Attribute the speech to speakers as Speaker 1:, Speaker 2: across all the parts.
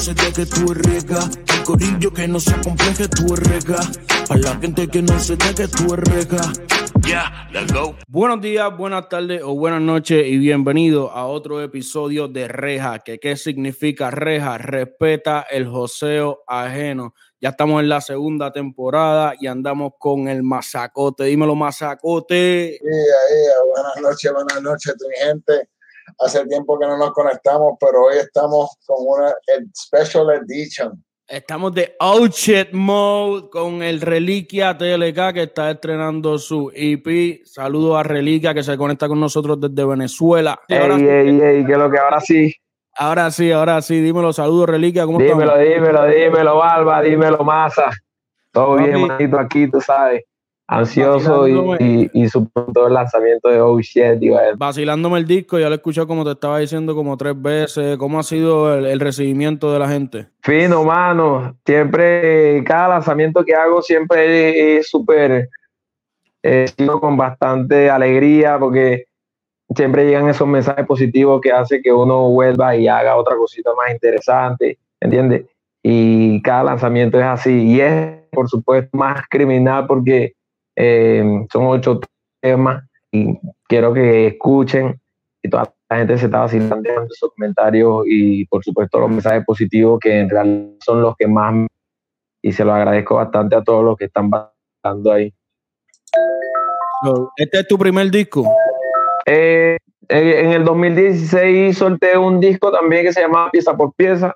Speaker 1: se deje tu rega. El corillo que no se compleje tu rega. Para la gente que no se deje tu rega. Yeah, let's go. Buenos días, buenas tardes o buenas noches y bienvenido a otro episodio de Reja. Que qué significa Reja? Respeta el joseo ajeno. Ya estamos en la segunda temporada y andamos con el masacote. Dímelo, masacote.
Speaker 2: Buenas noches, buenas noches, mi gente. Hace tiempo que no nos conectamos, pero hoy estamos con una special edition.
Speaker 1: Estamos de out shit mode con el Reliquia TLK que está estrenando su EP. Saludos a Reliquia que se conecta con nosotros desde Venezuela.
Speaker 3: Ey, ey, ey, que lo que ahora sí.
Speaker 1: Ahora sí, ahora sí, dímelo, saludos, Reliquia, ¿cómo
Speaker 3: dímelo, Dímelo, dímelo, Barba, dímelo, Masa. Todo bien, manito, aquí, tú sabes. Ansioso y, y, su punto de lanzamiento de Oh Shit,
Speaker 1: Vacilándome el disco, ya lo he escuchado como te estaba diciendo como tres veces. ¿Cómo ha sido el, recibimiento de la gente?
Speaker 3: Fino, mano. Siempre, cada lanzamiento que hago siempre es súper, eh, con bastante alegría porque siempre llegan esos mensajes positivos que hace que uno vuelva y haga otra cosita más interesante, ¿entiendes? Y cada lanzamiento es así. Y es, por supuesto, más criminal porque eh, son ocho temas y quiero que escuchen y toda la gente se está vacilando en esos comentarios y, por supuesto, los mensajes positivos que en realidad son los que más y se los agradezco bastante a todos los que están pasando ahí.
Speaker 1: ¿Este es tu primer disco?
Speaker 3: Eh, en el 2016 solté un disco también que se llamaba Pieza por Pieza,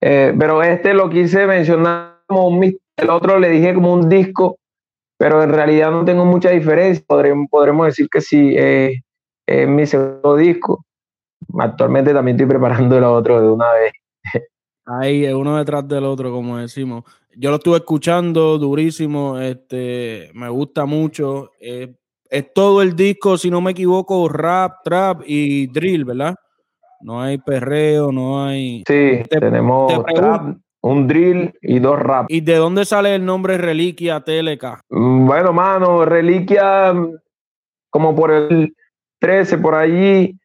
Speaker 3: eh, pero este lo quise mencionar como un el otro le dije como un disco, pero en realidad no tengo mucha diferencia. Podremos, podremos decir que sí, eh, es mi segundo disco. Actualmente también estoy preparando el otro de una vez.
Speaker 1: Ahí, uno detrás del otro, como decimos. Yo lo estuve escuchando durísimo, este, me gusta mucho es todo el disco, si no me equivoco, rap, trap y drill, ¿verdad? No hay perreo, no hay.
Speaker 3: Sí, tenemos trap, un drill y dos rap.
Speaker 1: ¿Y de dónde sale el nombre Reliquia TLK?
Speaker 3: Mm, bueno, mano, Reliquia, como por el 13, por allí,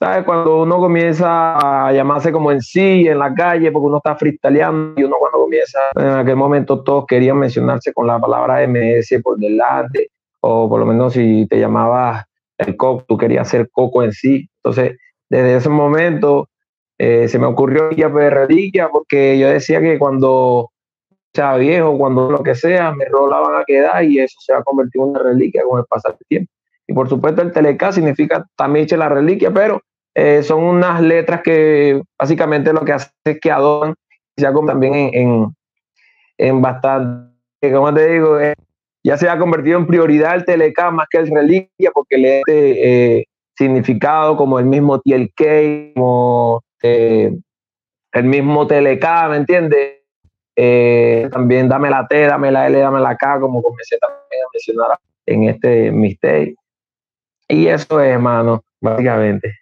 Speaker 3: ¿sabes? Cuando uno comienza a llamarse como en sí, en la calle, porque uno está freestyleando y uno cuando comienza, en aquel momento todos querían mencionarse con la palabra MS por delante o por lo menos si te llamabas el coco, tú querías ser coco en sí. Entonces, desde ese momento eh, se me ocurrió ir a reliquia porque yo decía que cuando sea viejo, cuando lo que sea, me rolaban a quedar y eso se va a convertir en una reliquia con el pasar del tiempo. Y por supuesto el Teleca significa también la reliquia, pero eh, son unas letras que básicamente lo que hace es que adoran se hago también en, en, en bastante, como te digo, ya se ha convertido en prioridad el TLK más que el Reliquia, porque le da eh, significado como el mismo TLK, como eh, el mismo TLK, ¿me entiendes? Eh, también dame la T, dame la L, dame la K, como comencé también a mencionar en este mistake. Y eso es, hermano, básicamente.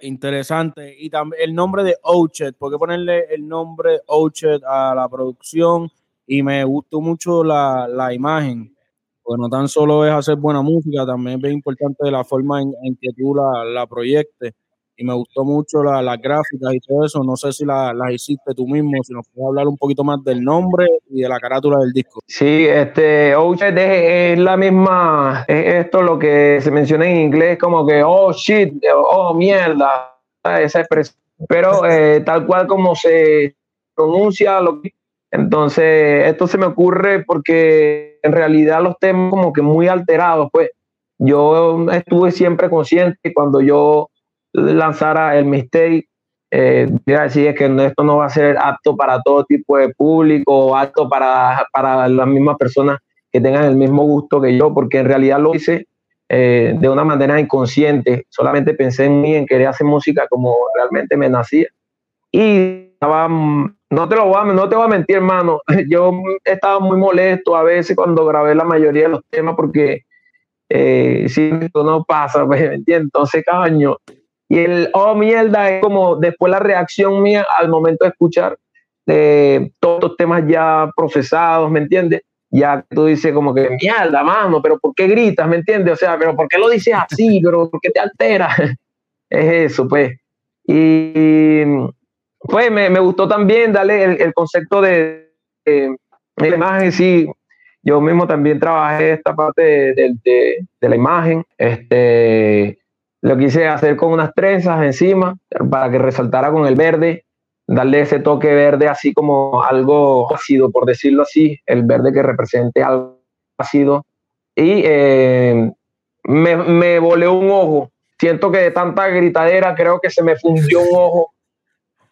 Speaker 1: Interesante. Y también el nombre de Ochet, ¿por qué ponerle el nombre Ochet a la producción? y me gustó mucho la, la imagen. Pues no tan solo es hacer buena música, también es importante la forma en, que tú la, la, proyectes. Y me gustó mucho las la gráficas y todo eso. No sé si las la hiciste tú mismo, si nos puedes hablar un poquito más del nombre y de la carátula del disco.
Speaker 3: Sí, este, oh, es, la misma, es esto lo que se menciona en inglés, como que, oh shit, oh mierda, esa expresión. Pero eh, tal cual como se pronuncia, lo que entonces, esto se me ocurre porque en realidad los temas como que muy alterados, pues yo estuve siempre consciente cuando yo lanzara el mistake, eh, decir que esto no va a ser apto para todo tipo de público, apto para, para las mismas personas que tengan el mismo gusto que yo, porque en realidad lo hice eh, de una manera inconsciente, solamente pensé en mí, en querer hacer música como realmente me nacía. Y estaba no te lo voy a, no te voy a mentir, hermano. Yo estaba muy molesto a veces cuando grabé la mayoría de los temas porque eh, si esto no pasa, pues, ¿me entiendes? Entonces, caño. Y el, oh, mierda, es como después la reacción mía al momento de escuchar eh, todos los temas ya procesados, ¿me entiendes? Ya tú dices como que, mierda, mano, pero ¿por qué gritas, ¿me entiendes? O sea, pero ¿por qué lo dices así? ¿Pero por qué te altera? es eso, pues. Y pues me, gustó también darle el, concepto de, de, la imagen, sí. Yo mismo también trabajé esta parte de, de, la imagen. Este, lo quise hacer con unas trenzas encima para que resaltara con el verde, darle ese toque verde así como algo ácido, por decirlo así, el verde que represente algo ácido. Y eh, me, me volé un ojo. Siento que de tanta gritadera creo que se me fundió un ojo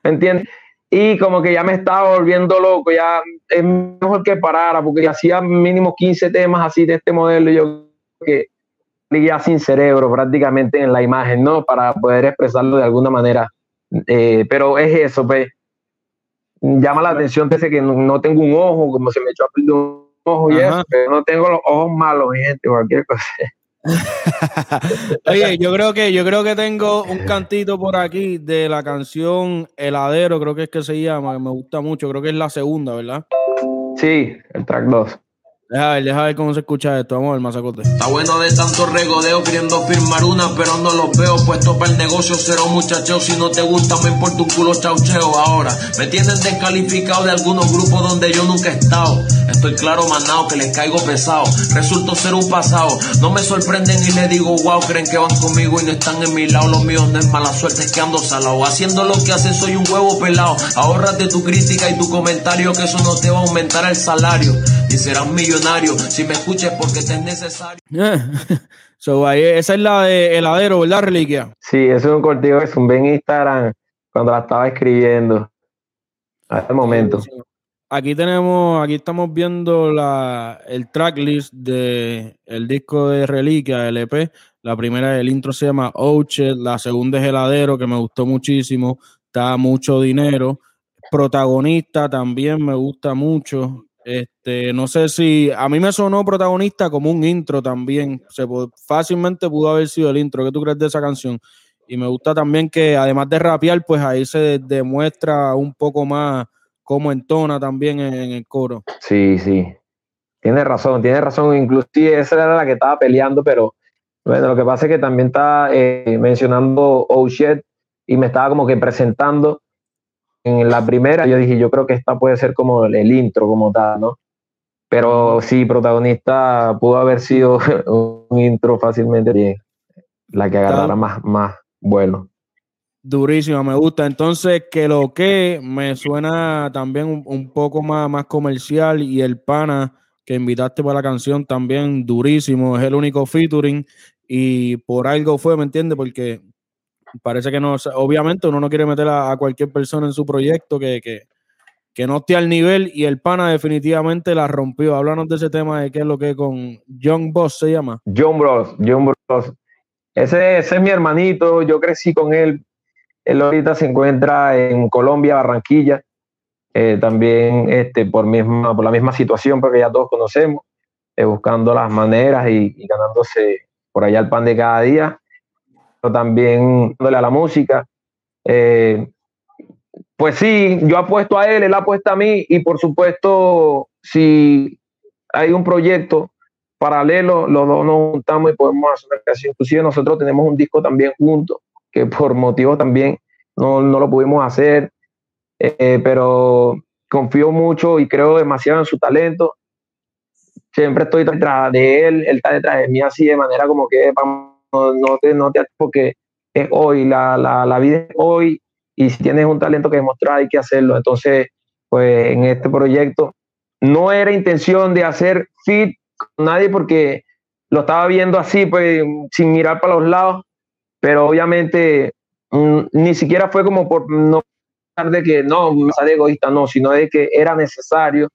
Speaker 3: ¿me entiendes? Y como que ya me estaba volviendo loco, ya es mejor que parara, porque hacía mínimo 15 temas así de este modelo, y yo que ya sin cerebro prácticamente en la imagen, ¿no? Para poder expresarlo de alguna manera. Eh, pero es eso, pues. Llama la atención desde que no, tengo un ojo, como se me echó a perder un ojo y eso, pero no tengo los ojos malos, gente, cualquier cosa.
Speaker 1: Oye, yo creo que yo creo que tengo un cantito por aquí de la canción Heladero, creo que es que se llama, me gusta mucho, creo que es la segunda, ¿verdad?
Speaker 3: Sí, el track 2.
Speaker 1: Deja ver, deja ver cómo se escucha esto. Vamos a ver, masacote.
Speaker 4: Está bueno de tanto regodeo queriendo firmar una, pero no los veo. Puesto para el negocio, cero muchachos. Si no te gusta, me importa un culo chaucheo. Ahora me tienen descalificado de algunos grupos donde yo nunca he estado. Estoy claro, manao, que les caigo pesado. Resulto ser un pasado. No me sorprenden y le digo, wow, creen que van conmigo y no están en mi lado. Los míos no es mala suerte, es que ando salado. Haciendo lo que hace, soy un huevo pelado. Ahórrate tu crítica y tu comentario, que eso no te va a aumentar el salario. Y serás millonario si me escuches porque te es necesario.
Speaker 1: esa es la de heladero, ¿verdad, Reliquia?
Speaker 3: Sí, eso es un cortijo que un en Instagram cuando la estaba escribiendo. Hasta el momento.
Speaker 1: Aquí tenemos, aquí estamos viendo la, el tracklist de el disco de Reliquia, LP. La primera, el intro se llama Ouchet, la segunda es Heladero, que me gustó muchísimo, está mucho dinero. Protagonista también me gusta mucho. Este, no sé si a mí me sonó protagonista como un intro también. Se fácilmente pudo haber sido el intro. ¿Qué tú crees de esa canción? Y me gusta también que además de rapear, pues ahí se demuestra un poco más cómo entona también en, el coro.
Speaker 3: Sí, sí. Tiene razón, tiene razón. Inclusive esa era la que estaba peleando, pero bueno, lo que pasa es que también está eh, mencionando Oh Shit y me estaba como que presentando en la primera yo dije, yo creo que esta puede ser como el intro como tal, ¿no? Pero sí, protagonista pudo haber sido un intro fácilmente bien, la que agarrara más, más vuelo.
Speaker 1: Durísima, me gusta. Entonces, que lo que me suena también un, poco más, más comercial y el pana que invitaste para la canción también durísimo, es el único featuring y por algo fue, ¿me entiendes? Porque parece que no, obviamente uno no quiere meter a, cualquier persona en su proyecto que, que, no esté al nivel y el pana definitivamente la rompió. Háblanos de ese tema de qué es lo que con John Boss se llama.
Speaker 3: John Bros, John Bros. Ese, es mi hermanito, yo crecí con él. Él ahorita se encuentra en Colombia, Barranquilla, eh, también este, por, misma, por la misma situación, porque ya todos conocemos, eh, buscando las maneras y ganándose por allá el pan de cada día también dándole a la música. Eh, pues sí, yo apuesto a él, él apuesta a mí y por supuesto, si hay un proyecto paralelo, los dos nos juntamos y podemos hacer una creación. Inclusive nosotros tenemos un disco también juntos, que por motivos también no, no lo pudimos hacer, eh, pero confío mucho y creo demasiado en su talento. Siempre estoy detrás de él, él está detrás de mí así de manera como que vamos no, te, no te porque es hoy, la, la, la, vida es hoy y si tienes un talento que demostrar hay que hacerlo. Entonces, pues en este proyecto no era intención de hacer fit con nadie porque lo estaba viendo así, pues sin mirar para los lados, pero obviamente mm, ni siquiera fue como por no de que no, me sale egoísta, no, sino de que era necesario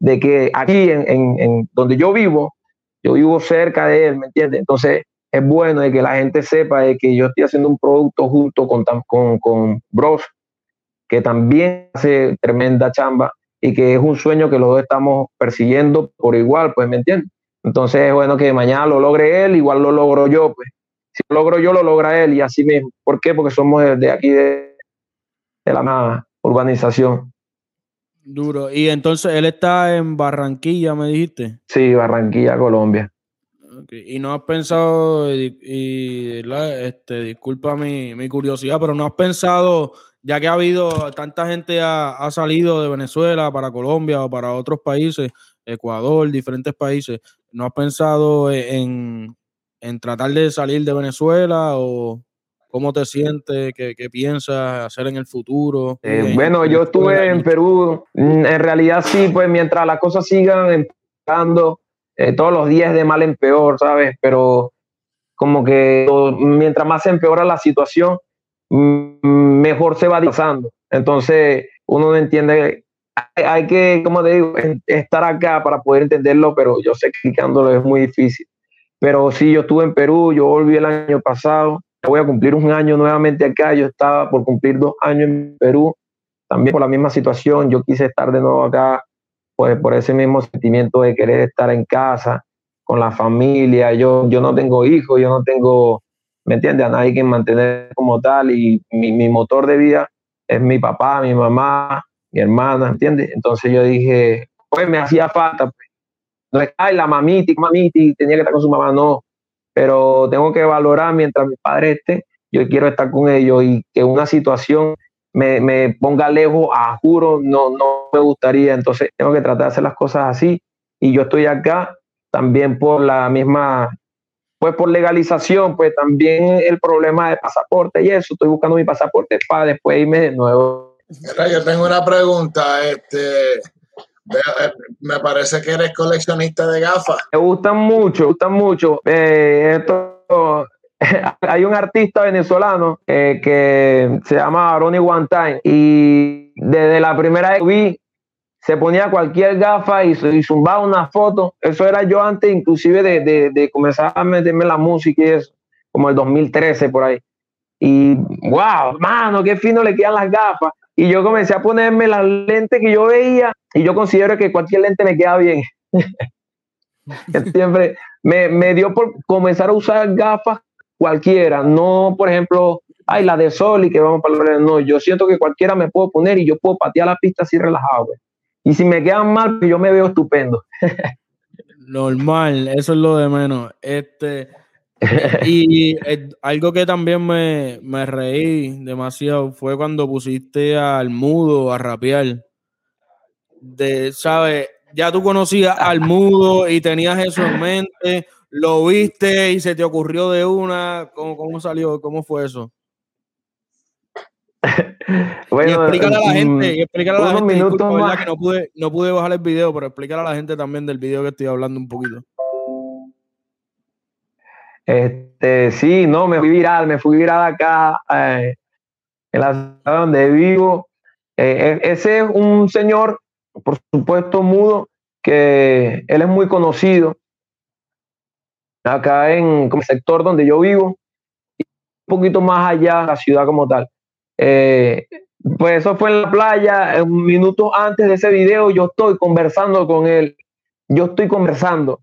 Speaker 3: de que aquí en, en, donde yo vivo, yo vivo cerca de él, ¿me entiendes? Entonces, es bueno de que la gente sepa de que yo estoy haciendo un producto junto con, con, con Bros, que también hace tremenda chamba y que es un sueño que los dos estamos persiguiendo por igual, pues, ¿me entiendes? Entonces es bueno que mañana lo logre él, igual lo logro yo, pues. Si lo logro yo, lo logra él y así mismo. ¿Por qué? Porque somos de, aquí de, de la urbanización.
Speaker 1: Duro. Y entonces él está en Barranquilla, me dijiste.
Speaker 3: Sí, Barranquilla, Colombia.
Speaker 1: Y no has pensado, y, este, disculpa mi, curiosidad, pero no has pensado ya que ha habido, tanta gente ha, ha, salido de Venezuela para Colombia o para otros países, Ecuador, diferentes países, ¿no has pensado en, en tratar de salir de Venezuela o cómo te sientes, qué, qué piensas hacer en el futuro?
Speaker 3: Eh, bueno, yo estuve en Perú, en realidad sí, pues mientras las cosas sigan empezando, eh, todos los días de mal en peor, ¿sabes? Pero como que mientras más se empeora la situación, mm, mejor se va pasando. Entonces, uno no entiende, hay, que, como te digo, estar acá para poder entenderlo, pero yo sé que explicándolo es muy difícil. Pero sí, yo estuve en Perú, yo volví el año pasado, voy a cumplir un año nuevamente acá, yo estaba por cumplir dos años en Perú, también por la misma situación, yo quise estar de nuevo acá, pues por ese mismo sentimiento de querer estar en casa, con la familia, yo, yo no tengo hijos, yo no tengo, ¿me entiendes? A nadie que mantener como tal y mi, mi motor de vida es mi papá, mi mamá, mi hermana, ¿entiendes? Entonces yo dije, pues me hacía falta, pues, no es, ay, la mamiti, mamiti, tenía que estar con su mamá, no. Pero tengo que valorar mientras mi padre esté, yo quiero estar con ellos y que una situación me, me ponga lejos, a juro, no, no me gustaría. Entonces tengo que tratar de hacer las cosas así. Y yo estoy acá también por la misma, pues por legalización, pues también el problema de pasaporte y eso. Estoy buscando mi pasaporte para después irme de nuevo.
Speaker 2: yo tengo una pregunta. Este, eh, me parece que eres coleccionista de gafas.
Speaker 3: Me gustan mucho, me gustan mucho. Eh, esto, hay un artista venezolano eh, que se llama Ronnie One Time y desde la primera vez que vi se ponía cualquier gafa y, y zumbaba una foto. Eso era yo antes inclusive de, de, de comenzar a meterme la música y eso, como el 2013 por ahí. Y wow, mano, qué fino le quedan las gafas. Y yo comencé a ponerme las lentes que yo veía y yo considero que cualquier lente me queda bien. Siempre me, me, dio por comenzar a usar gafas cualquiera, no por ejemplo, ay, la de sol y que vamos para el no, yo siento que cualquiera me puedo poner y yo puedo patear la pista así relajado. Y si me quedan mal, pues yo me veo estupendo.
Speaker 1: Normal, eso es lo de menos. Este, y eh, algo que también me, me, reí demasiado fue cuando pusiste al mudo a rapear. De, ¿sabes? Ya tú conocías al mudo y tenías eso en mente, lo viste y se te ocurrió de una. ¿Cómo, cómo salió? ¿Cómo fue eso? bueno, y explícale a la gente, y explícale a la gente, disculpa, que no pude, no pude bajar el video, pero explícale a la gente también del video que estoy hablando un poquito.
Speaker 3: Este, sí, no, me fui viral, me fui viral acá eh, en la ciudad donde vivo. Eh, e, ese es un señor, por supuesto, mudo, que él es muy conocido acá en el sector donde yo vivo, y un poquito más allá, la ciudad como tal. Eh, pues eso fue en la playa, un minuto antes de ese video, yo estoy conversando con él, yo estoy conversando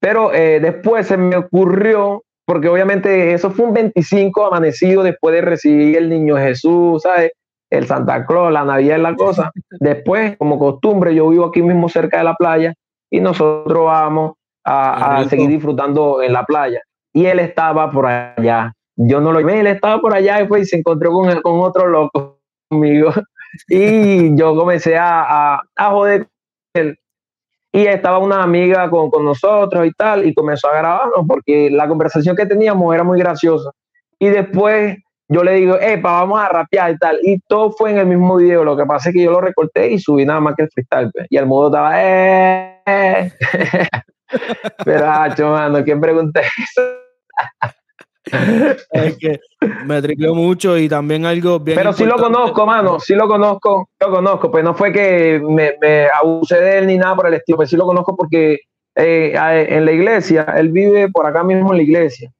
Speaker 3: pero eh, después se me ocurrió, porque obviamente eso fue un 25 amanecido después de recibir el niño Jesús, ¿sabes? El Santa Claus, la Navidad y la cosa. Después, como costumbre, yo vivo aquí mismo cerca de la playa y nosotros vamos a, seguir disfrutando en la playa. Y él estaba por allá. Yo no lo vi, él estaba por allá y, fue, y se encontró con, con otro loco conmigo. Y yo comencé a, a, a joder con él y estaba una amiga con, con, nosotros y tal, y comenzó a grabarnos porque la conversación que teníamos era muy graciosa. Y después yo le digo, epa, vamos a rapear y tal, y todo fue en el mismo video, lo que pasa es que yo lo recorté y subí nada más que el freestyle, pues. y el modo estaba, eh, eh". Pero, hacho, mano, ¿quién pregunta eso?
Speaker 1: es que me tripeó mucho y también algo bien.
Speaker 3: Pero sí lo conozco, mano, sí lo conozco, lo conozco, pues no fue que me, me abusé de él ni nada por el estilo, pues sí lo conozco porque eh, en la iglesia, él vive por acá mismo en la iglesia.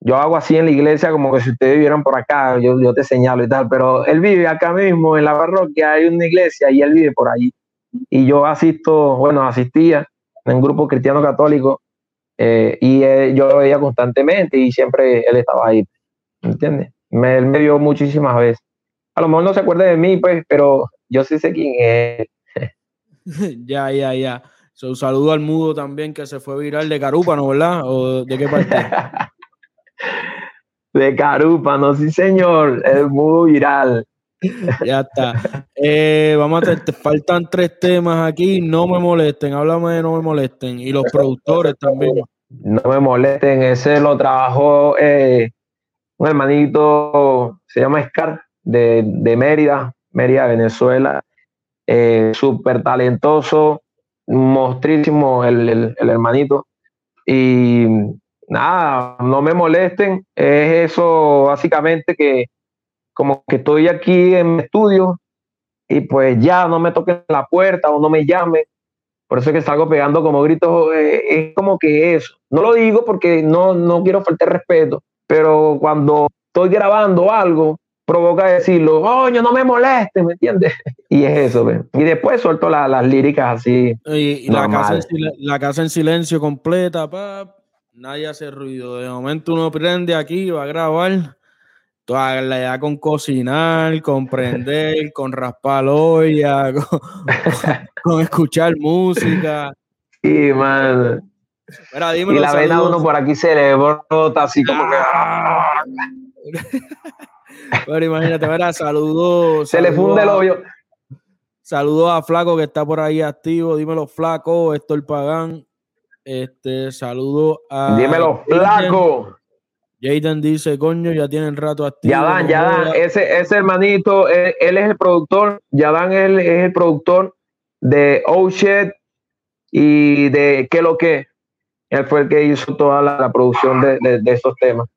Speaker 3: Yo hago así en la iglesia como que si ustedes vivieran por acá, yo, yo te señalo y tal, pero él vive acá mismo en la parroquia, hay una iglesia y él vive por ahí. Y yo asisto, bueno, asistía en un grupo cristiano católico eh, y eh, yo lo veía constantemente y siempre él estaba ahí, ¿entiendes? Me, él me vio muchísimas veces. A lo mejor no se acuerda de mí, pues, pero yo sí sé quién es.
Speaker 1: ya, ya, ya. un saludo al mudo también que se fue viral de Carúpano, ¿verdad? ¿O de qué parte?
Speaker 3: de Carúpano, sí, señor. El mudo viral.
Speaker 1: ya está. Eh, vamos a te faltan tres temas aquí. No me molesten, háblame de no me molesten. Y los productores también.
Speaker 3: No me molesten, ese lo trabajó eh, un hermanito, se llama Scar, de, de Mérida, Mérida, Venezuela. Eh, Súper talentoso, mostrísimo el, el, el hermanito. Y nada, no me molesten. Es eso básicamente que como que estoy aquí en mi estudio y pues ya no me toquen la puerta o no me llamen. Por eso es que salgo pegando como gritos. eh, es como que eso. No lo digo porque no, no quiero faltar respeto, pero cuando estoy grabando algo, provoca decirlo, coño, no me moleste, ¿me entiendes? Y es eso, ¿ves? Y después suelto la- las líricas así.
Speaker 1: Y, y la, casa en silen- la casa en silencio completa, pap, nadie hace ruido. De momento uno prende aquí, va a grabar. Toda la idea con cocinar, con prender, con raspar olla, con, con escuchar música.
Speaker 3: Y, man,
Speaker 1: Mira,
Speaker 3: y la vena uno por aquí se le brota así como que...
Speaker 1: Ah. Pero imagínate, mira, saludos.
Speaker 3: Se le funde el hoyo.
Speaker 1: Saludos a Flaco que está por ahí activo. Dímelo, Flaco, Héctor Pagán. Este, saludos a.
Speaker 3: Dímelo, flaco.
Speaker 1: Jaden dice, coño, ya tienen rato activo.
Speaker 3: Yadán,
Speaker 1: no
Speaker 3: Yadán, ese, ese hermanito, él, él es el productor, Yadán él es el productor de Oh Shit y de ¿Qué lo que? Él fue el que hizo toda la, la producción de, de, de esos temas.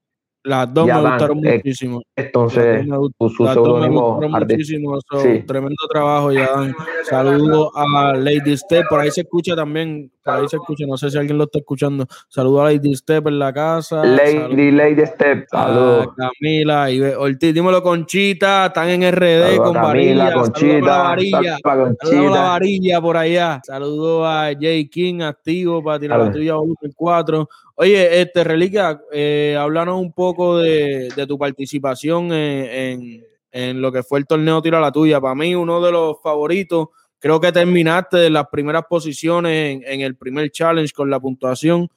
Speaker 1: Las dos me gustaron
Speaker 3: eh,
Speaker 1: muchísimo.
Speaker 3: Entonces,
Speaker 1: Las dos me gust-
Speaker 3: su, su
Speaker 1: las dos me
Speaker 3: seudónimo
Speaker 1: gustaron muchísimo. so,
Speaker 3: Sí.
Speaker 1: Tremendo trabajo, Yadán. Saludos a Lady Step. Por ahí se escucha también. Por ahí se escucha. No sé si alguien lo está escuchando. Saludos a Lady Step en la casa.
Speaker 3: Lady, Lady Step, saludos.
Speaker 1: Camila y Ortiz. Dímelo, Conchita. Están en RD con varilla.
Speaker 3: Camila,
Speaker 1: Saludos a la
Speaker 3: Conchita,
Speaker 1: varilla.
Speaker 3: saludos a
Speaker 1: la
Speaker 3: Conchita.
Speaker 1: varilla por allá. Saludos a Jay King, activo para tirar la tuya volumen 4. Oye, este Reliquia, eh, háblanos un poco de, tu participación en, en- lo que fue el torneo Tira la Tuya. Para mí, uno de los favoritos. Creo que terminaste en las primeras posiciones en, el primer challenge con la puntuación,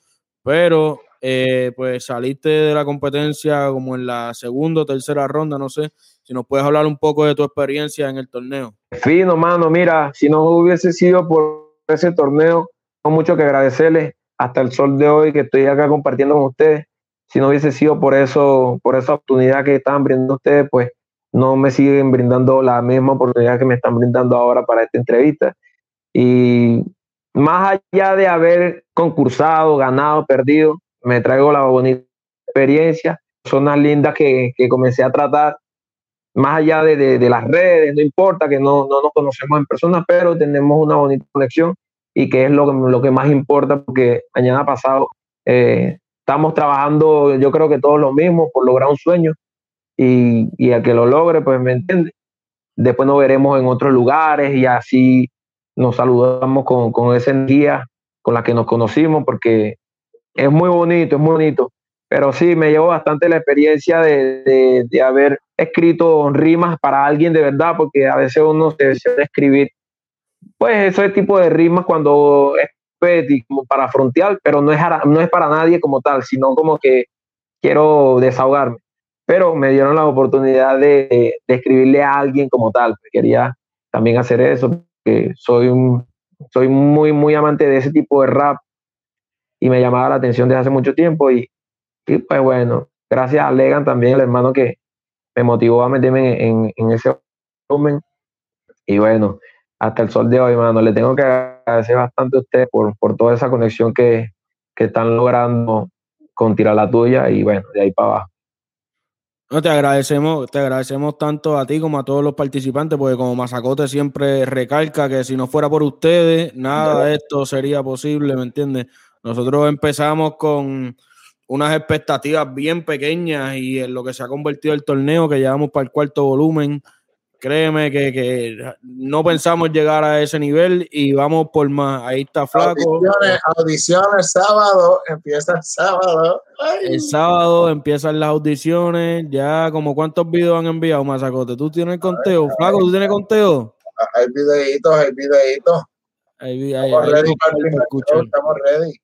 Speaker 1: pero eh, pues saliste de la competencia como en la segunda o tercera ronda. No sé si nos puedes hablar un poco de tu experiencia en el torneo.
Speaker 3: Fino, mano, mira, si no hubiese sido por ese torneo, no mucho que agradecerles hasta el sol de hoy que estoy acá compartiendo con ustedes. Si no hubiese sido por eso, por esa oportunidad que estaban brindando ustedes, pues no me siguen brindando la misma oportunidad que me están brindando ahora para esta entrevista. Y más allá de haber concursado, ganado, perdido, me traigo la bonita experiencia, personas lindas que, que comencé a tratar más allá de, de- de las redes, no importa que no, no nos conocemos en persona, pero tenemos una bonita conexión y que es lo, lo que más importa porque mañana pasado eh, estamos trabajando, yo creo que todos lo mismo, por lograr un sueño y, y que lo logre, pues me entiende. Después nos veremos en otros lugares y así nos saludamos con, con esa energía con la que nos conocimos porque es muy bonito, es muy bonito. Pero sí, me llevó bastante la experiencia de, de- de haber escrito rimas para alguien de verdad, porque a veces uno se desea escribir, pues ese tipo de rimas cuando es petty, como para frontear, pero no es, no es para nadie como tal, sino como que quiero desahogarme. Pero me dieron la oportunidad de, de- escribirle a alguien como tal. Quería también hacer eso, porque soy, soy muy, muy amante de ese tipo de rap y me llamaba la atención desde hace mucho tiempo y, y pues bueno, gracias a Legan también, el hermano que me motivó a meterme en, en, en ese volumen. Y bueno, hasta el sol de hoy, hermano, le tengo que agradecer bastante a usted por, por toda esa conexión que, que están logrando con Tira la Tuya y bueno, de ahí para abajo.
Speaker 1: No, te agradecemos, te agradecemos tanto a ti como a todos los participantes, porque como Mazacote siempre recalca que si no fuera por ustedes, nada de esto sería posible, ¿me entiendes? Nosotros empezamos con unas expectativas bien pequeñas y en lo que se ha convertido el torneo, que llevamos para el cuarto volumen, créeme que, que no pensamos llegar a ese nivel y vamos por más. Ahí está Flaco.
Speaker 2: Audiciones, audiciones sábado, empieza el sábado. Ay.
Speaker 1: El sábado empiezan las audiciones. Ya, como cuántos videos han enviado, Mazacote. ¿Tú tienes conteo? Flaco, ¿tú tienes conteo?
Speaker 2: Hay videitos, hay videitos. Estamos ready estamos ready.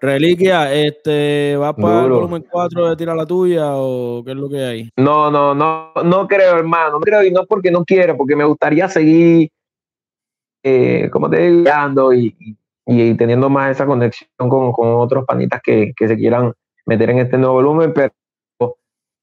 Speaker 1: Reliquia, este, ¿vas para el volumen 4 de Tira la Tuya o qué es lo que hay?
Speaker 3: No, no, no, no creo, hermano. No creo y no porque no quiero, porque me gustaría seguir, eh, como te digo, guiando y, y, y teniendo más esa conexión con, con otros panitas que, que se quieran meter en este nuevo volumen, pero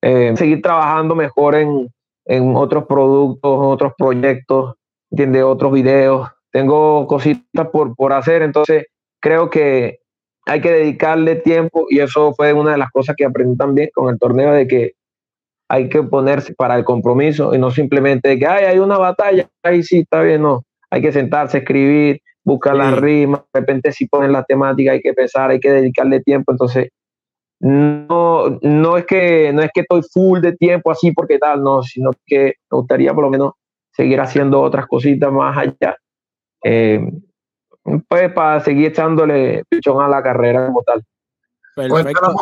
Speaker 3: eh, seguir trabajando mejor en, en otros productos, otros proyectos, ¿entiendes? Otros videos. Tengo cositas por, por hacer, entonces creo que hay que dedicarle tiempo y eso fue una de las cosas que aprendí también con el torneo de que hay que ponerse para el compromiso y no simplemente de que Ay, hay una batalla, ahí sí está bien, no, hay que sentarse, escribir, buscar
Speaker 1: Sí.
Speaker 3: las rimas, de repente si ponen la temática hay que pensar, hay que dedicarle tiempo, entonces no, no es que no es que estoy full de tiempo así porque tal, no, sino que me gustaría por lo menos seguir haciendo otras cositas más allá. Eh, pues para seguir echándole pichón a la carrera como tal.
Speaker 2: Cuéntanos,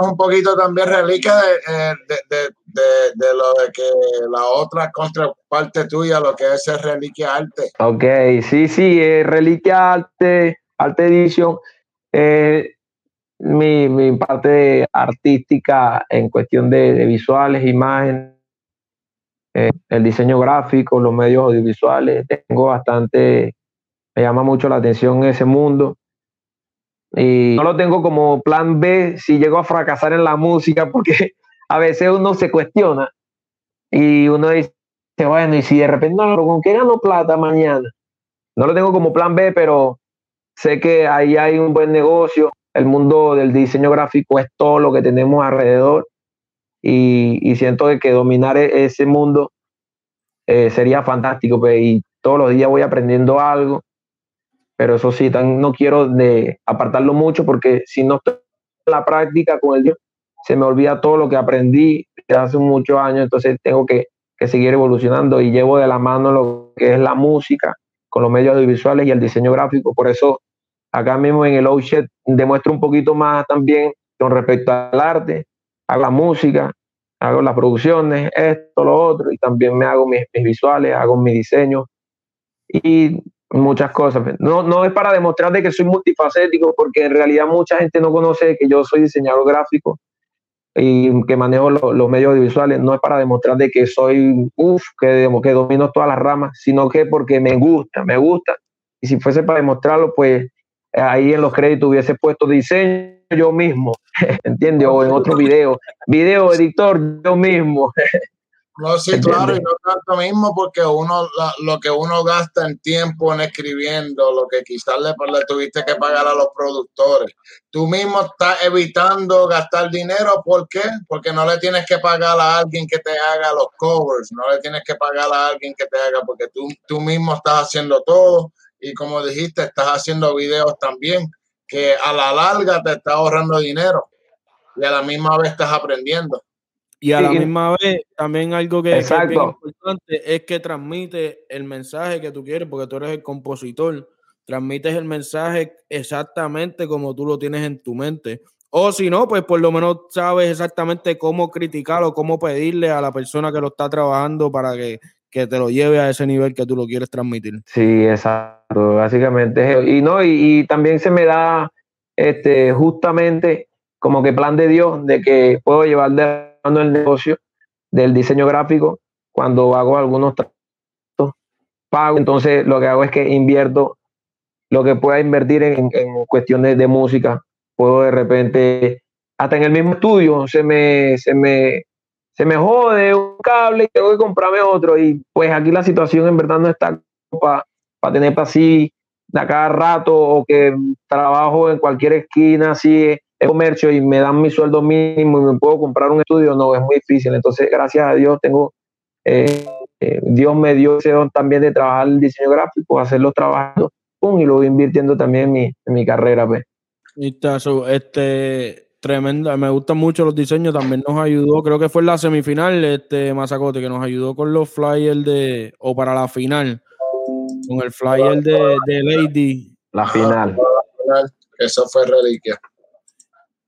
Speaker 2: un poquito también, Reliquia, de, eh, de, de, de- de lo de que la otra contraparte tuya, lo que es el Reliquia Arte.
Speaker 3: Ok, sí, sí, eh, Reliquia Arte, Arte Edition, eh, mi, mi parte artística en cuestión de, de visuales, imágenes, eh, el diseño gráfico, los medios audiovisuales, tengo bastante, me llama mucho la atención ese mundo. Y no lo tengo como plan B si llego a fracasar en la música, porque a veces uno se cuestiona y uno dice, bueno, y si de repente no, ¿con qué gano plata mañana? No lo tengo como plan B, pero sé que ahí hay un buen negocio. El mundo del diseño gráfico es todo lo que tenemos alrededor y, y siento que dominar e- ese mundo eh, sería fantástico. pues, y todos los días voy aprendiendo algo, pero eso sí, tan- no quiero de apartarlo mucho porque si no estoy en la práctica con el Dios, se me olvida todo lo que aprendí hace muchos años, entonces tengo que, que seguir evolucionando y llevo de la mano lo que es la música con los medios audiovisuales y el diseño gráfico. Por eso acá mismo en el Outshed demuestro un poquito más también con respecto al arte, hago la música, hago las producciones, esto, lo otro, y también me hago mis, mis visuales, hago mis diseños y muchas cosas. No, no es para demostrar de que soy multifacético, porque en realidad mucha gente no conoce que yo soy diseñador gráfico y que manejo lo- los medios audiovisuales. No es para demostrar de que soy, uff, que, que domino todas las ramas, sino que porque me gusta, me gusta. Y si fuese para demostrarlo, pues ahí en los créditos hubiese puesto diseño yo mismo, ¿entiendes? O en otro video, video editor yo mismo.
Speaker 2: No, sí,
Speaker 3: Entiendo.
Speaker 2: claro, y no tanto mismo porque uno, la- lo que uno gasta en tiempo en escribiendo, lo que quizás le, le tuviste que pagar a los productores. Tú mismo estás evitando gastar dinero, ¿por qué? Porque no le tienes que pagar a alguien que te haga los covers, no le tienes que pagar a alguien que te haga, porque tú, tú mismo estás haciendo todo y como dijiste, estás haciendo videos también, que a la larga te está ahorrando dinero y a la misma vez estás aprendiendo.
Speaker 1: Y a la misma vez, también algo que, que es bien importante es que transmite el mensaje que tú quieres, porque tú eres el compositor. Transmites el mensaje exactamente como tú lo tienes en tu mente. O si no, pues por lo menos sabes exactamente cómo criticar o cómo pedirle a la persona que lo está trabajando para que, que te lo lleve a ese nivel que tú lo quieres transmitir.
Speaker 3: Sí, exacto, básicamente. Y no, y, y también se me da este justamente como que plan de Dios de que puedo llevar de el negocio del diseño gráfico cuando hago algunos trabajos pago, entonces lo que hago es que invierto lo que pueda invertir en, cuestiones de música. Puedo de repente, hasta en el mismo estudio, se me, se me, se me jode un cable y tengo que comprarme otro. Y pues aquí la situación en verdad no está para tener para así de cada rato o que trabajo en cualquier esquina así comercio y me dan mi sueldo mínimo y me puedo comprar un estudio, no, es muy difícil. Entonces, gracias a Dios tengo, eh, eh, Dios me dio ese don también de trabajar el diseño gráfico, hacerlo trabajando pum, y lo voy invirtiendo también en mi, en mi carrera. Pues.
Speaker 1: Este, tremenda, me gustan mucho los diseños, también nos ayudó, creo que fue en la semifinal, este Mazacote, que nos ayudó con los flyers de, o para la final, con el flyer de, de Lady,
Speaker 3: La final.
Speaker 2: Eso fue reliquia.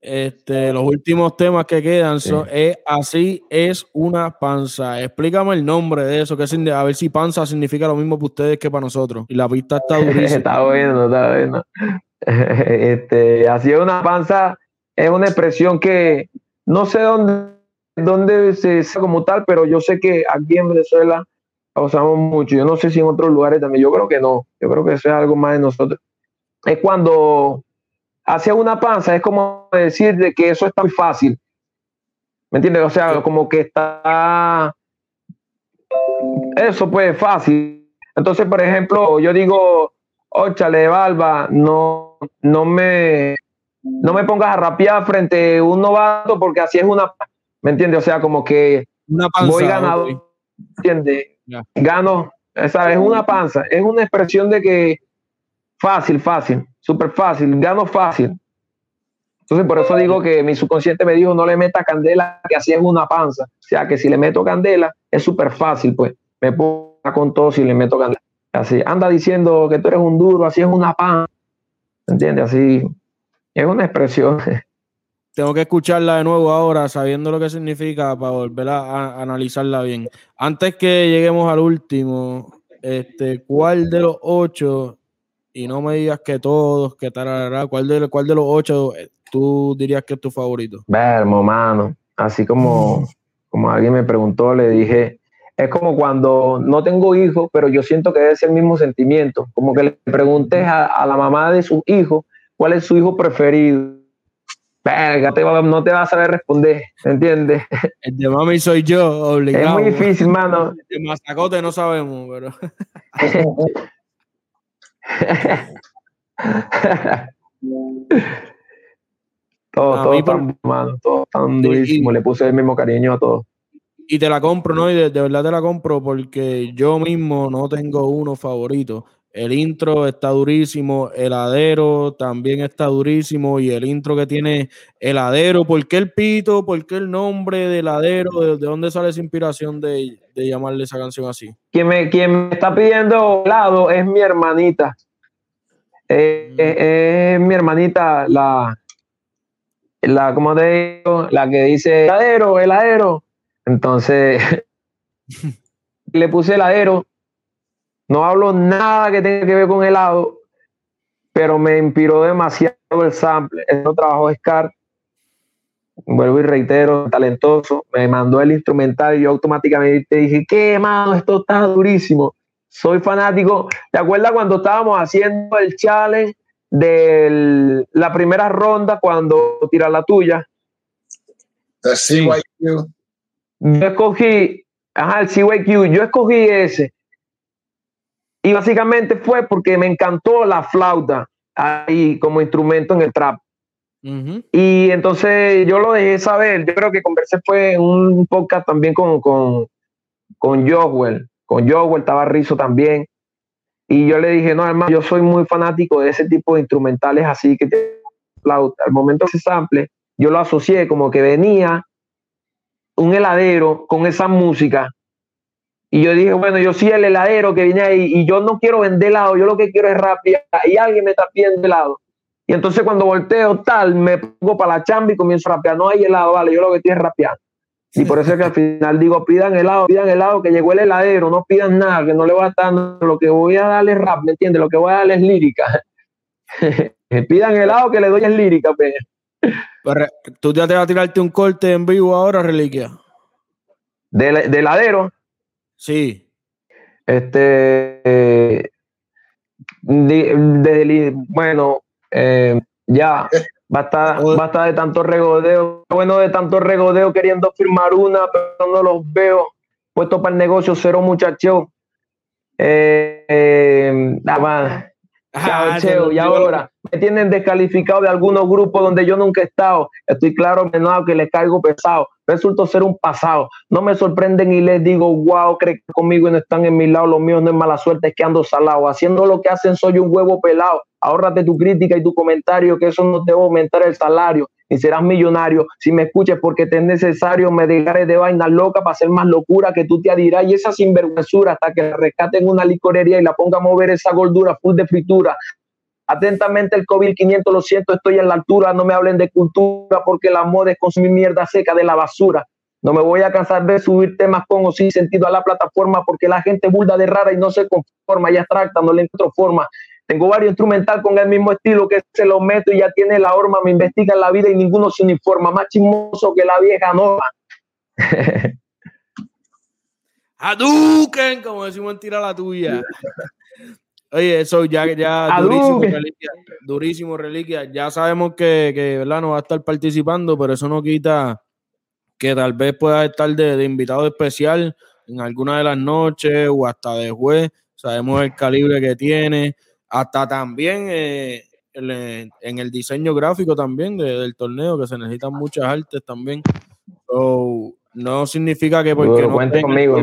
Speaker 1: Este, los últimos temas que quedan son, es así es una panza. Explícame el nombre de eso, que signi- a ver si panza significa lo mismo para ustedes que para nosotros. Y la pista está durísima.
Speaker 3: está bueno, está bueno. este, así es una panza, es una expresión que no sé dónde, dónde se dice como tal, pero yo sé que aquí en Venezuela la usamos mucho. Yo no sé si en otros lugares también, yo creo que no, yo creo que eso es algo más de nosotros. Es cuando hacia una panza, es como decir de que eso está muy fácil. ¿Me entiendes? O sea, como que está eso pues fácil. Entonces, por ejemplo, yo digo, óchale, Balba, no, no me, no me pongas a rapear frente a un novato porque así es una, ¿me entiendes? O sea, como que
Speaker 1: Una panza.
Speaker 3: voy ganado,
Speaker 1: ok.
Speaker 3: ¿entiendes? Gano, esa es una panza, es una expresión de que fácil, fácil, súper fácil, gano fácil. Entonces, por eso digo que mi subconsciente me dijo, no le meta candela, que así es una panza. O sea, que si le meto candela, es súper fácil, pues. Me pongo con todo si le meto candela. Así, anda diciendo que tú eres un duro, así es una panza. ¿Entiendes? Así, es una expresión.
Speaker 1: Tengo que escucharla de nuevo ahora, sabiendo lo que significa, para volver a, a analizarla bien. Antes que lleguemos al último, este, ¿cuál de los ocho, y no me digas que todos, que tarará, ¿cuál de, cuál de los ocho eh, tú dirías que es tu favorito?
Speaker 3: Vermo, mano. Así como, como alguien me preguntó, le dije, es como cuando no tengo hijos, pero yo siento que ser el mismo sentimiento. Como que le preguntes a, a la mamá de su hijo cuál es su hijo preferido. Verga, te va- no te va a saber responder, ¿entiendes?
Speaker 1: El de mami soy yo,
Speaker 3: Es
Speaker 1: obligado.
Speaker 3: muy difícil, mano.
Speaker 1: El de mazacote no sabemos, pero
Speaker 3: todo,
Speaker 1: A
Speaker 3: todo
Speaker 1: por-
Speaker 3: tan, mano, todo tan
Speaker 1: Y-
Speaker 3: durísimo. Le puse el mismo cariño a todo.
Speaker 1: y te la compro, ¿no? Y de, de verdad te la compro porque yo mismo no tengo uno favorito. El intro está durísimo, heladero también está durísimo y el intro que tiene heladero, ¿por qué el pito? ¿Por qué el nombre de heladero? ¿De, de dónde sale esa inspiración de, de llamarle esa canción así?
Speaker 3: Quien me, quien me está pidiendo helado es mi hermanita. Eh,
Speaker 1: Mm.
Speaker 3: eh, es mi hermanita, la, la, ¿cómo te digo? La que dice heladero, heladero. Entonces, le puse heladero. No hablo nada que tenga que ver con helado, pero me inspiró demasiado el sample. Él no trabajó Scar. Vuelvo y reitero, talentoso. Me mandó el instrumental y yo automáticamente dije, ¿qué, mano? Esto está durísimo. Soy fanático. ¿Te acuerdas cuando estábamos haciendo el challenge de la primera ronda cuando tiras la tuya?
Speaker 2: The CYQ.
Speaker 3: Yo escogí, ajá, el CYQ, yo escogí ese. Y básicamente fue porque me encantó la flauta ahí como instrumento en el trap. Y entonces yo lo dejé saber. Yo creo que conversé fue en un podcast también con, con, con Joel. Con Joel estaba Rizo también. Y yo le dije, no, hermano, yo soy muy fanático de ese tipo de instrumentales así que flauta. Al momento de ese sample, yo lo asocié como que venía un heladero con esa música. Y yo dije, bueno, yo soy el heladero que viene ahí y yo no quiero vender helado, yo lo que quiero es rapear y alguien me está pidiendo helado. Y entonces cuando volteo tal, me pongo para la chamba y comienzo a rapear. No hay helado, vale, yo lo que estoy es rapear. Y por eso es que al final digo, pidan helado, pidan helado, que llegó el heladero, no pidan nada, que no le voy a estar lo que voy a darle es rap, ¿me entiendes? Lo que voy a darle es lírica. pidan helado, que le doy es lírica.
Speaker 1: Pero, ¿Tú te vas a tirarte un corte en vivo ahora, Reliquia?
Speaker 3: De, de heladero,
Speaker 1: Sí.
Speaker 3: este, eh, de- de- de- bueno, eh, ya, basta, basta de tanto regodeo, bueno, de tanto regodeo queriendo firmar una, pero no los veo, puesto para el negocio, cero muchacho. Eh, eh, nada más.
Speaker 1: Ah,
Speaker 3: Cheo, y
Speaker 1: lo-
Speaker 3: ahora me tienen descalificado de algunos grupos donde yo nunca he estado. Estoy claro, menado, que les caigo pesado. Resulto ser un pasado. No me sorprenden y les digo, wow, creen que conmigo y no están en mi lado. Los míos no es mala suerte, es que ando salado. Haciendo lo que hacen, soy un huevo pelado. Ahórrate tu crítica y tu comentario, que eso no te va a aumentar el salario. Ni serás millonario. Si me escuches porque te es necesario, me dejaré de vaina loca para hacer más locura que tú te adirás. Y esa sinvergüenzura hasta que la rescaten una licorería y la ponga a mover esa gordura full de fritura. Atentamente el COVID-500, lo siento, estoy en la altura, no me hablen de cultura porque la moda es consumir mierda seca de la basura. No me voy a cansar de subir temas con o sin sentido a la plataforma porque la gente burda de rara y no se conforma y abstracta, no le encuentro forma. Tengo varios instrumental con el mismo estilo que se lo meto y ya tiene la horma, me investiga la vida y ninguno se uniforma, más chismoso que la vieja norma.
Speaker 1: Hadouken, como decimos en tira la tuya. Oye, eso ya, ya durísimo reliquia, durísimo reliquia. Ya sabemos que, que ¿verdad? no va a estar participando, pero eso no quita que tal vez pueda estar de, invitado especial en alguna de las noches o hasta de juez. Sabemos el calibre que tiene, hasta también eh, en el diseño gráfico también del torneo, que se necesitan muchas artes también. no significa que porque no
Speaker 3: conmigo,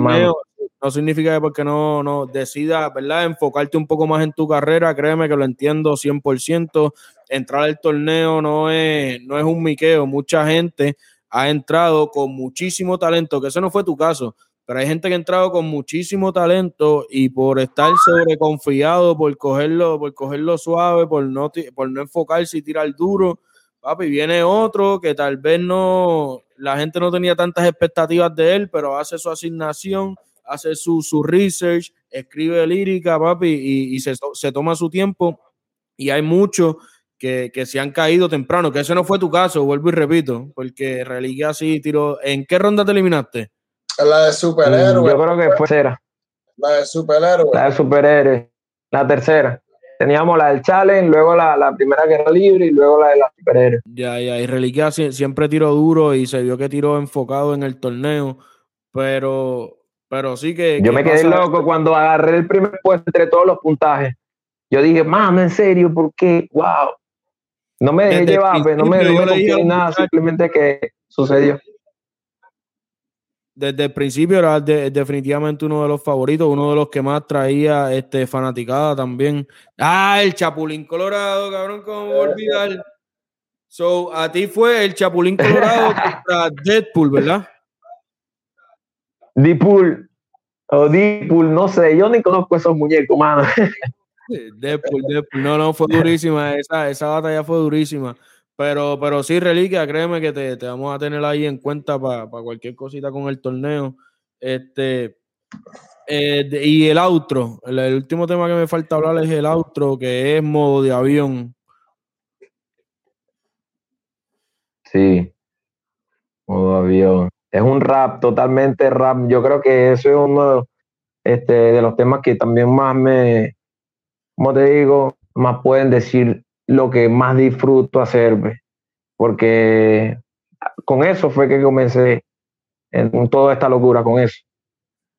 Speaker 1: no significa que porque no, no decida, ¿verdad? Enfocarte un poco más en tu carrera, créeme que lo entiendo 100%. Entrar al torneo no es, no es un miqueo. Mucha gente ha entrado con muchísimo talento, que ese no fue tu caso, pero hay gente que ha entrado con muchísimo talento y por estar sobreconfiado, por cogerlo, por cogerlo suave, por no, por no enfocarse y tirar duro, papi, viene otro que tal vez no, la gente no tenía tantas expectativas de él, pero hace su asignación hace su, su research, escribe lírica, papi, y, se, toma su tiempo. Y hay muchos que, se han caído temprano, que ese no fue tu caso, vuelvo y repito, porque Reliquia sí tiró. ¿En qué ronda te eliminaste?
Speaker 2: La de superhéroe.
Speaker 3: Yo creo que fue tercera.
Speaker 2: La de superhéroe.
Speaker 3: La de superhéroe. La tercera. Teníamos la del challenge, luego la, la primera guerra libre y luego la de la superhéroe.
Speaker 1: Ya, ya, y Reliquia siempre tiró duro y se vio que tiró enfocado en el torneo, pero pero sí que.
Speaker 3: Yo me quedé loco cuando agarré el primer puesto entre todos los puntajes. Yo dije, mano, en serio, ¿por qué? ¡Wow! No me dejé llevar, pues, no me, no nada, simplemente que sucedió.
Speaker 1: Desde el principio era definitivamente uno de los favoritos, uno de los que más traía este, fanaticada también. Ah, el Chapulín Colorado, cabrón, ¿cómo olvidar? So, a ti fue el Chapulín Colorado contra Deadpool, ¿verdad?
Speaker 3: Deadpool o Deadpool, no sé, yo ni conozco esos muñecos, mano.
Speaker 1: Deadpool, Deadpool, no, no, fue durísima, esa, esa batalla fue durísima. Pero, pero sí, Reliquia, créeme que te, te vamos a tener ahí en cuenta para cualquier cosita con el torneo. Este, eh, y el outro, el, el, último tema que me falta hablar es el outro, que es modo de avión.
Speaker 3: Sí, modo avión es un rap, totalmente rap. Yo creo que eso es uno este, de los temas que también más me, como te digo, más pueden decir lo que más disfruto hacer, porque con eso fue que comencé en toda esta locura, con eso.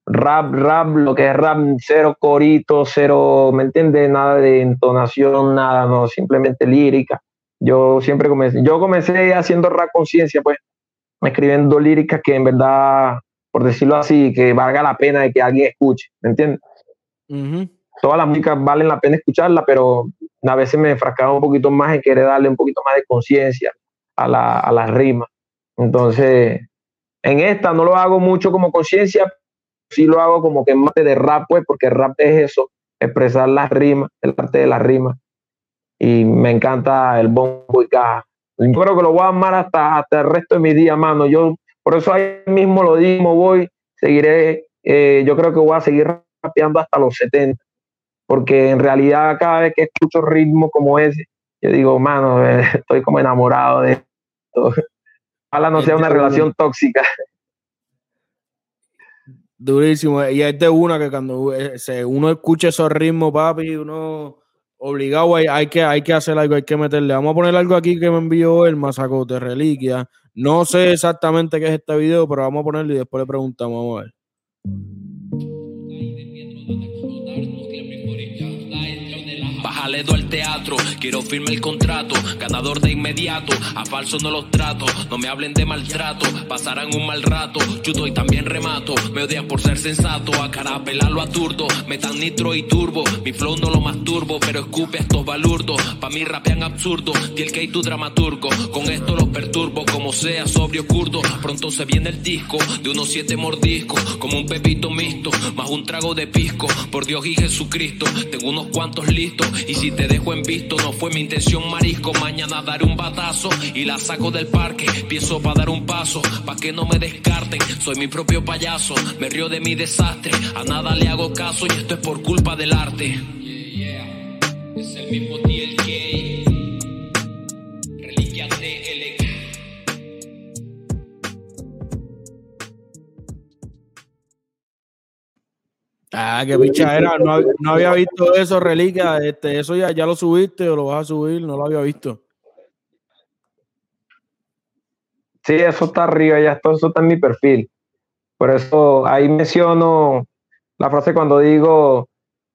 Speaker 3: Rap, rap, lo que es rap, cero corito, cero, ¿me entiendes? Nada de entonación, nada, no, simplemente lírica. Yo siempre comencé, yo comencé haciendo rap conciencia, pues, escribiendo líricas que en verdad, por decirlo así, que valga la pena de que alguien escuche, ¿me entiendes? Todas las músicas valen la pena escucharla, pero a veces me enfrascaba un poquito más en querer darle un poquito más de conciencia a, la, a las rimas. Entonces, en esta no lo hago mucho como conciencia, sí lo hago como que más de rap, pues, porque rap es eso, expresar las rimas, el arte de las rimas. Y me encanta el bombo y caja. Yo creo que lo voy a amar hasta, hasta el resto de mi día, mano. Yo por eso ahí mismo lo digo, voy, seguiré, eh, yo creo que voy a seguir rapeando hasta los 70, porque en realidad cada vez que escucho ritmo como ese, yo digo, mano, estoy como enamorado de esto. Ojalá no sea una relación tóxica.
Speaker 1: Durísimo. Y es de una que cuando eh, uno escucha esos ritmos, papi, uno obligado hay, que, hay que hacer algo, hay que meterle. Vamos a poner algo aquí que me envió el masacote reliquia. No sé exactamente qué es este video, pero vamos a ponerlo y después le preguntamos. Vamos a ver.
Speaker 4: Bájale al teatro, quiero firmar el contrato, ganador de inmediato, a falso no los trato, no me hablen de maltrato, pasarán un mal rato, chuto y también remato, me odian por ser sensato, a cara lo aturdo, metan nitro y turbo, mi flow no lo masturbo, pero escupe a estos balurdos, pa' mí rapean absurdo, tiel que tu dramaturgo, con esto los perturbo, como sea sobrio curdo, pronto se viene el disco, de unos siete mordiscos, como un pepito mixto, más un trago de pisco, por Dios y Jesucristo, tengo unos cuantos listos, y si te dejo en visto, no fue mi intención, marisco. Mañana daré un batazo y la saco del parque. Pienso para dar un paso, pa' que no me descarten. Soy mi propio payaso, me río de mi desastre. A nada le hago caso y esto es por culpa del arte.
Speaker 5: El mismo
Speaker 1: Ah, qué pichadera. No, no había visto eso, Reliquia. Este, eso ya, ya lo subiste o lo vas a subir. No lo había visto.
Speaker 3: Sí, eso está arriba, ya todo eso está en mi perfil. Por eso ahí menciono la frase cuando digo,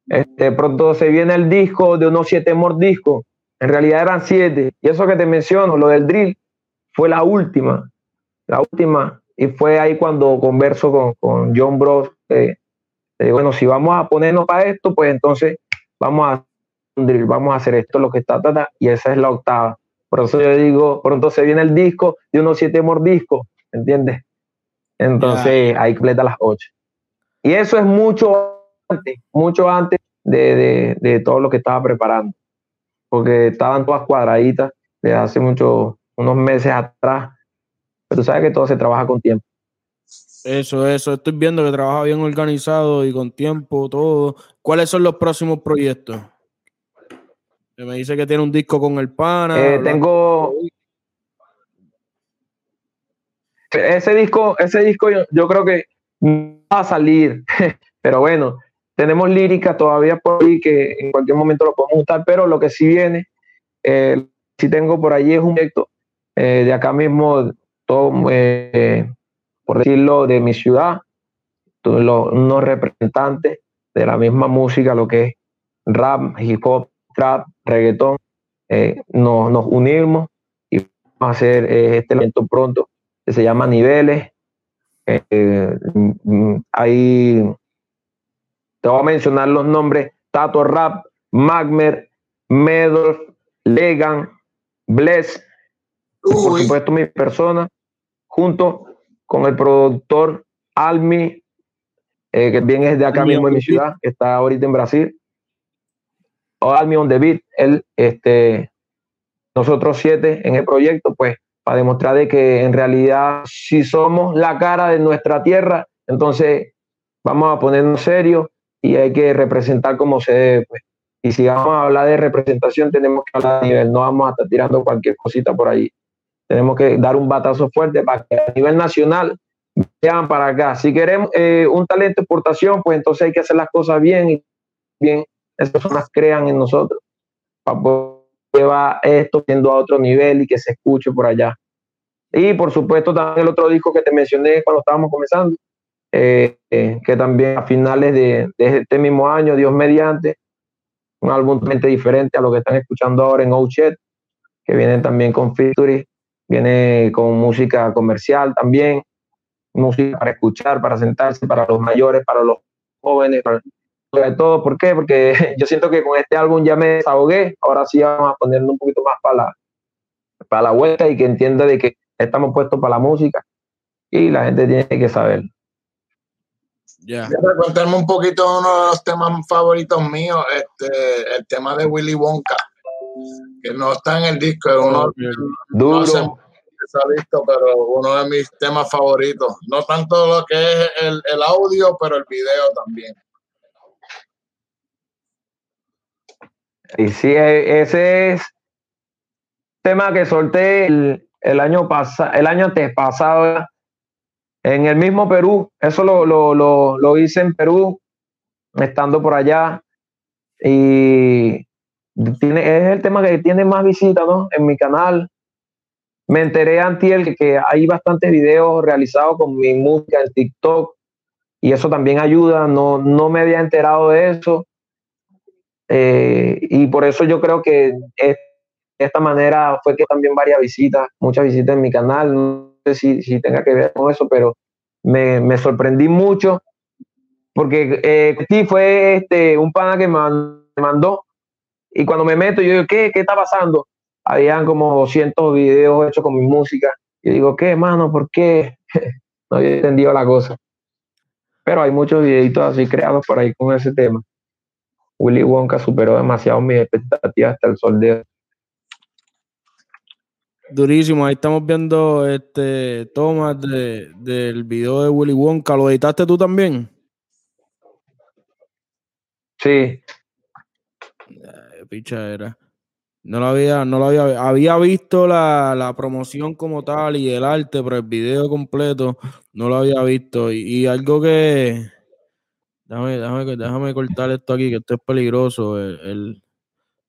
Speaker 3: este, pronto se viene el disco de unos siete mordiscos. En realidad eran siete. Y eso que te menciono, lo del drill, fue la última. La última. Y fue ahí cuando converso con, con John Bros. eh, le digo, bueno, si vamos a ponernos para esto, pues entonces vamos a drill, vamos a hacer esto, lo que está, ta, ta, y esa es la octava. Por eso yo digo, pronto se viene el disco de unos siete mordiscos, ¿entiendes? Entonces ahí completa las ocho. Y eso es mucho antes, mucho antes de, de- de todo lo que estaba preparando, porque estaban todas cuadraditas desde hace mucho, unos meses atrás. Pero tú sabes que todo se trabaja con tiempo.
Speaker 1: Eso, eso. Estoy viendo que trabaja bien organizado y con tiempo, todo. ¿Cuáles son los próximos proyectos? Me dice que tiene un disco con el pana.
Speaker 3: Eh, tengo ese disco, ese disco yo, yo creo que va a salir, pero bueno, tenemos lírica todavía por ahí que en cualquier momento lo podemos usar, pero lo que sí viene, eh, sí tengo por allí es un proyecto eh, de acá mismo, todo, eh, por decirlo, de mi ciudad, todos los- unos representantes de la misma música, lo que es rap, hip hop, trap, reggaetón, eh, nos, nos unimos y vamos a hacer eh, este evento pronto que se llama Niveles. Eh, mm, mm, ahí te voy a mencionar los nombres: Tato Rap, Magmer, Medolf, Legan, Bless, por supuesto mi persona, junto con el productor Almi, eh, que bien es de acá
Speaker 1: Almi
Speaker 3: mismo en mi ciudad, que está ahorita en Brasil. O Almi on the beat, él, este, nosotros siete en el proyecto, pues, para demostrar de que en realidad si somos la cara de nuestra tierra, entonces vamos a ponernos serios y hay que representar como se debe, pues. Y si vamos a hablar de representación, tenemos que hablar a nivel, no vamos a estar tirando cualquier cosita por ahí. Tenemos que dar un batazo fuerte para que a nivel nacional vean para acá. Si queremos eh, un talento de exportación, pues entonces hay que hacer las cosas bien y bien esas personas crean en nosotros para poder llevar esto siendo a otro nivel y que se escuche por allá. Y por supuesto también el otro disco que te mencioné cuando estábamos comenzando, eh, eh, que también a finales de, este mismo año, Dios mediante, un álbum totalmente diferente a lo que están escuchando ahora en Ouchet, que viene también con featuring, viene con música comercial también, música para escuchar, para sentarse, para los mayores, para los jóvenes, para sobre todo, ¿por qué? Porque yo siento que con este álbum ya me desahogué, ahora sí vamos a ponerle un poquito más para la, para la vuelta y que entienda de que estamos puestos para la música y la gente tiene que saber.
Speaker 1: Ya.
Speaker 2: Déjame contarme un poquito de uno de los temas favoritos míos, este, el tema de Willy Wonka, que no está en el disco, es uno,
Speaker 3: Duro.
Speaker 2: no sé ha visto, pero uno de mis temas favoritos. No tanto lo que es el, audio, pero el video también.
Speaker 3: Y sí, e- ese es tema que solté el, el año pasado, el año antes pasado, en el mismo Perú. Eso lo, lo, lo, lo hice en Perú, estando por allá. Y tiene, es el tema que tiene más visitas, ¿no? En mi canal. Me enteré antier que, que hay bastantes videos realizados con mi música en TikTok. Y eso también ayuda. No, no me había enterado de eso. Eh, y por eso yo creo que de esta manera fue que también varias visitas, muchas visitas en mi canal, no sé si, si tenga que ver con eso, pero me, me sorprendí mucho porque eh, sí fue este, un pana que me mandó y cuando me meto yo digo, ¿qué, qué está pasando? Habían como 200 videos hechos con mi música. Y digo, ¿qué, mano? ¿Por qué? no había entendido la cosa. Pero hay muchos videitos así creados por ahí con ese tema. Willy Wonka superó demasiado mis expectativas hasta el sol de hoy.
Speaker 1: Durísimo, ahí estamos viendo este tomas de, del video de Willy Wonka. ¿Lo editaste tú también?
Speaker 3: Sí,
Speaker 1: picha era. No lo había, no lo había, había visto la, la promoción como tal y el arte, pero el video completo no lo había visto. Y, y algo que, déjame, déjame, déjame cortar esto aquí, que esto es peligroso, el, el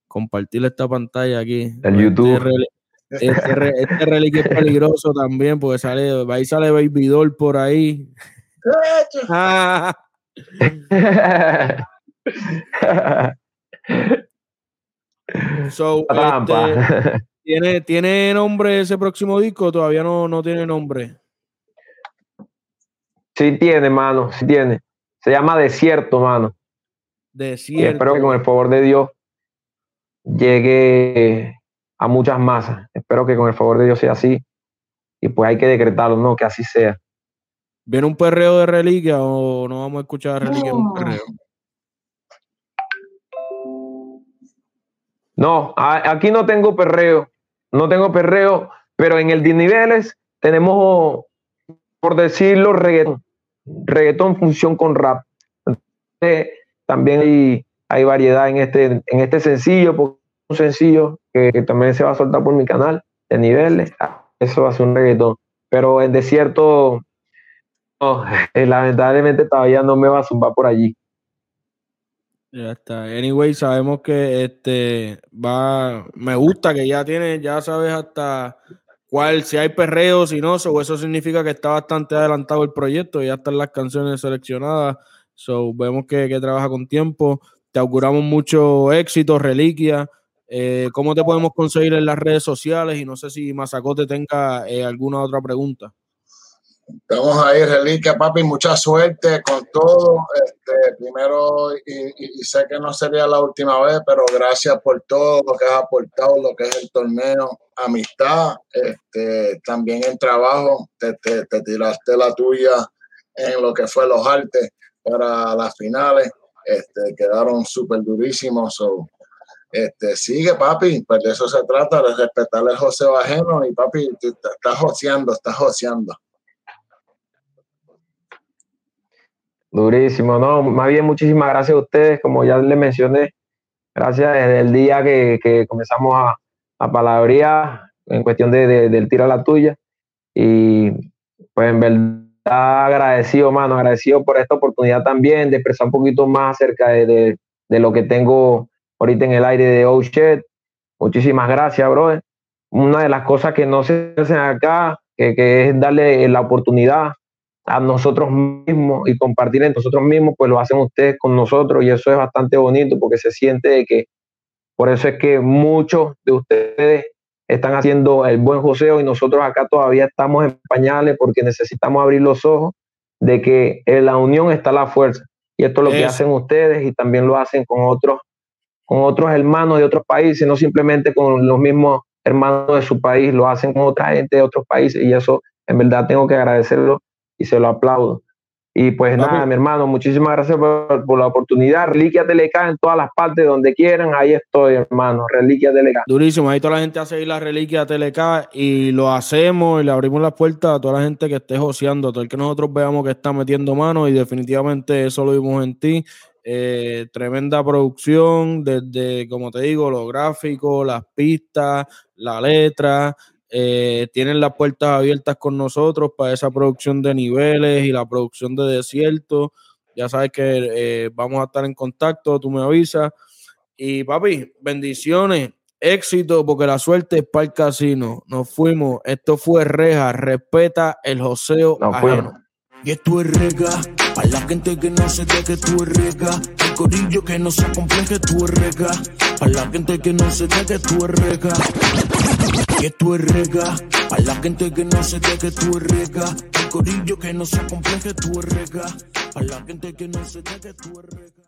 Speaker 1: compartir esta pantalla aquí.
Speaker 3: El YouTube.
Speaker 1: Este, rel- este, re- este reliquio es peligroso también, porque sale, ahí sale Baby Doll por ahí. Ah, so,
Speaker 3: trampa.
Speaker 1: este, ¿tiene, ¿Tiene nombre ese próximo disco? Todavía no, no tiene nombre.
Speaker 3: Sí tiene, mano, sí tiene. Se llama Desierto, mano. Y
Speaker 1: Desierto.
Speaker 3: espero que con el favor de Dios llegue a muchas masas. Espero que con el favor de Dios sea así. Y pues hay que decretarlo, ¿no? Que así sea.
Speaker 1: ¿Viene un perreo de reliquia o no vamos a escuchar reliquia en un perreo?
Speaker 3: No, aquí no tengo perreo. No tengo perreo, pero en el de niveles tenemos, por decirlo, reggaetón. Reggaetón función con rap. Entonces, también hay, variedad en este, en este sencillo, un sencillo que, también se va a soltar por mi canal de niveles. Ah, Eso va a ser un reggaetón. Pero en desierto, no, lamentablemente todavía no me va a zumbar por allí.
Speaker 1: Ya está. Anyway, sabemos que este va. Me gusta que ya tiene, ya sabes hasta cuál, si hay perreo, si no, so, eso significa que está bastante adelantado el proyecto, ya están las canciones seleccionadas. So, vemos que, que trabaja con tiempo. Te auguramos mucho éxito, reliquia. Eh, ¿Cómo te podemos conseguir en las redes sociales? Y no sé si Mazacote tenga eh, alguna otra pregunta.
Speaker 2: Estamos ahí, Reliquia, papi, mucha suerte con todo. Este, primero, y, sé que no sería la última vez, pero gracias por todo lo que has aportado, lo que es el torneo, amistad, este, también en trabajo, te, te- te tiraste la tuya en lo que fue los artes para las finales, este, quedaron súper durísimos. so, este, sigue, papi, pues de eso se trata, de respetar el joseo ajeno y papi, estás joseando, estás joseando.
Speaker 3: Durísimo, no, más bien muchísimas gracias a ustedes, como ya les mencioné, gracias desde el día que, que comenzamos a, a palabrear en cuestión de, de- del tiro a la tuya y pues en verdad agradecido, mano, agradecido por esta oportunidad también de expresar un poquito más acerca de, de- lo que tengo ahorita en el aire de Oh. Muchísimas gracias, brother. Una de las cosas que no se hacen acá, que, que es darle la oportunidad a nosotros mismos y compartir entre nosotros mismos, pues lo hacen ustedes con nosotros y eso es bastante bonito porque se siente de que por eso es que muchos de ustedes están haciendo el buen joseo y nosotros acá todavía estamos en pañales porque necesitamos abrir los ojos de que en la unión está la fuerza. Y esto es lo que hacen ustedes y también lo hacen con otros con otros hermanos de otros países, no simplemente con los mismos hermanos de su país, lo hacen con otra gente de otros países y eso en verdad tengo que agradecerlo y se lo aplaudo. Y pues
Speaker 1: Papi.
Speaker 3: nada, mi hermano, muchísimas gracias por, por la oportunidad. Reliquia TLK en todas las partes donde quieran, ahí estoy, hermano. Reliquia TLK.
Speaker 1: Durísimo, ahí toda la gente a seguir la reliquia TLK y lo hacemos y le abrimos las puertas a toda la gente que esté joseando, a todo el que nosotros veamos que está metiendo mano y definitivamente eso lo vimos en ti. Eh, tremenda producción, desde, como te digo, los gráficos, las pistas, la letra. Eh, tienen las puertas abiertas con nosotros para esa producción de niveles y la producción de desierto. Ya sabes que eh, vamos a estar en contacto, tú me avisas. Y papi, bendiciones, éxito, porque la suerte es para el casino. Nos fuimos. Esto fue Reja. Respeta el joseo
Speaker 3: Nos
Speaker 1: ajeno.
Speaker 3: fuimos.
Speaker 6: Y esto es rega, para la gente que no se de que tú es rega, el corillo que no se compleje, tú es rega, para la gente que no se de que tú es rega. Esto es rega, para la gente que no se de que tú rega, el corillo que no se compleje, tú rega, para la gente que no se de que tú rega.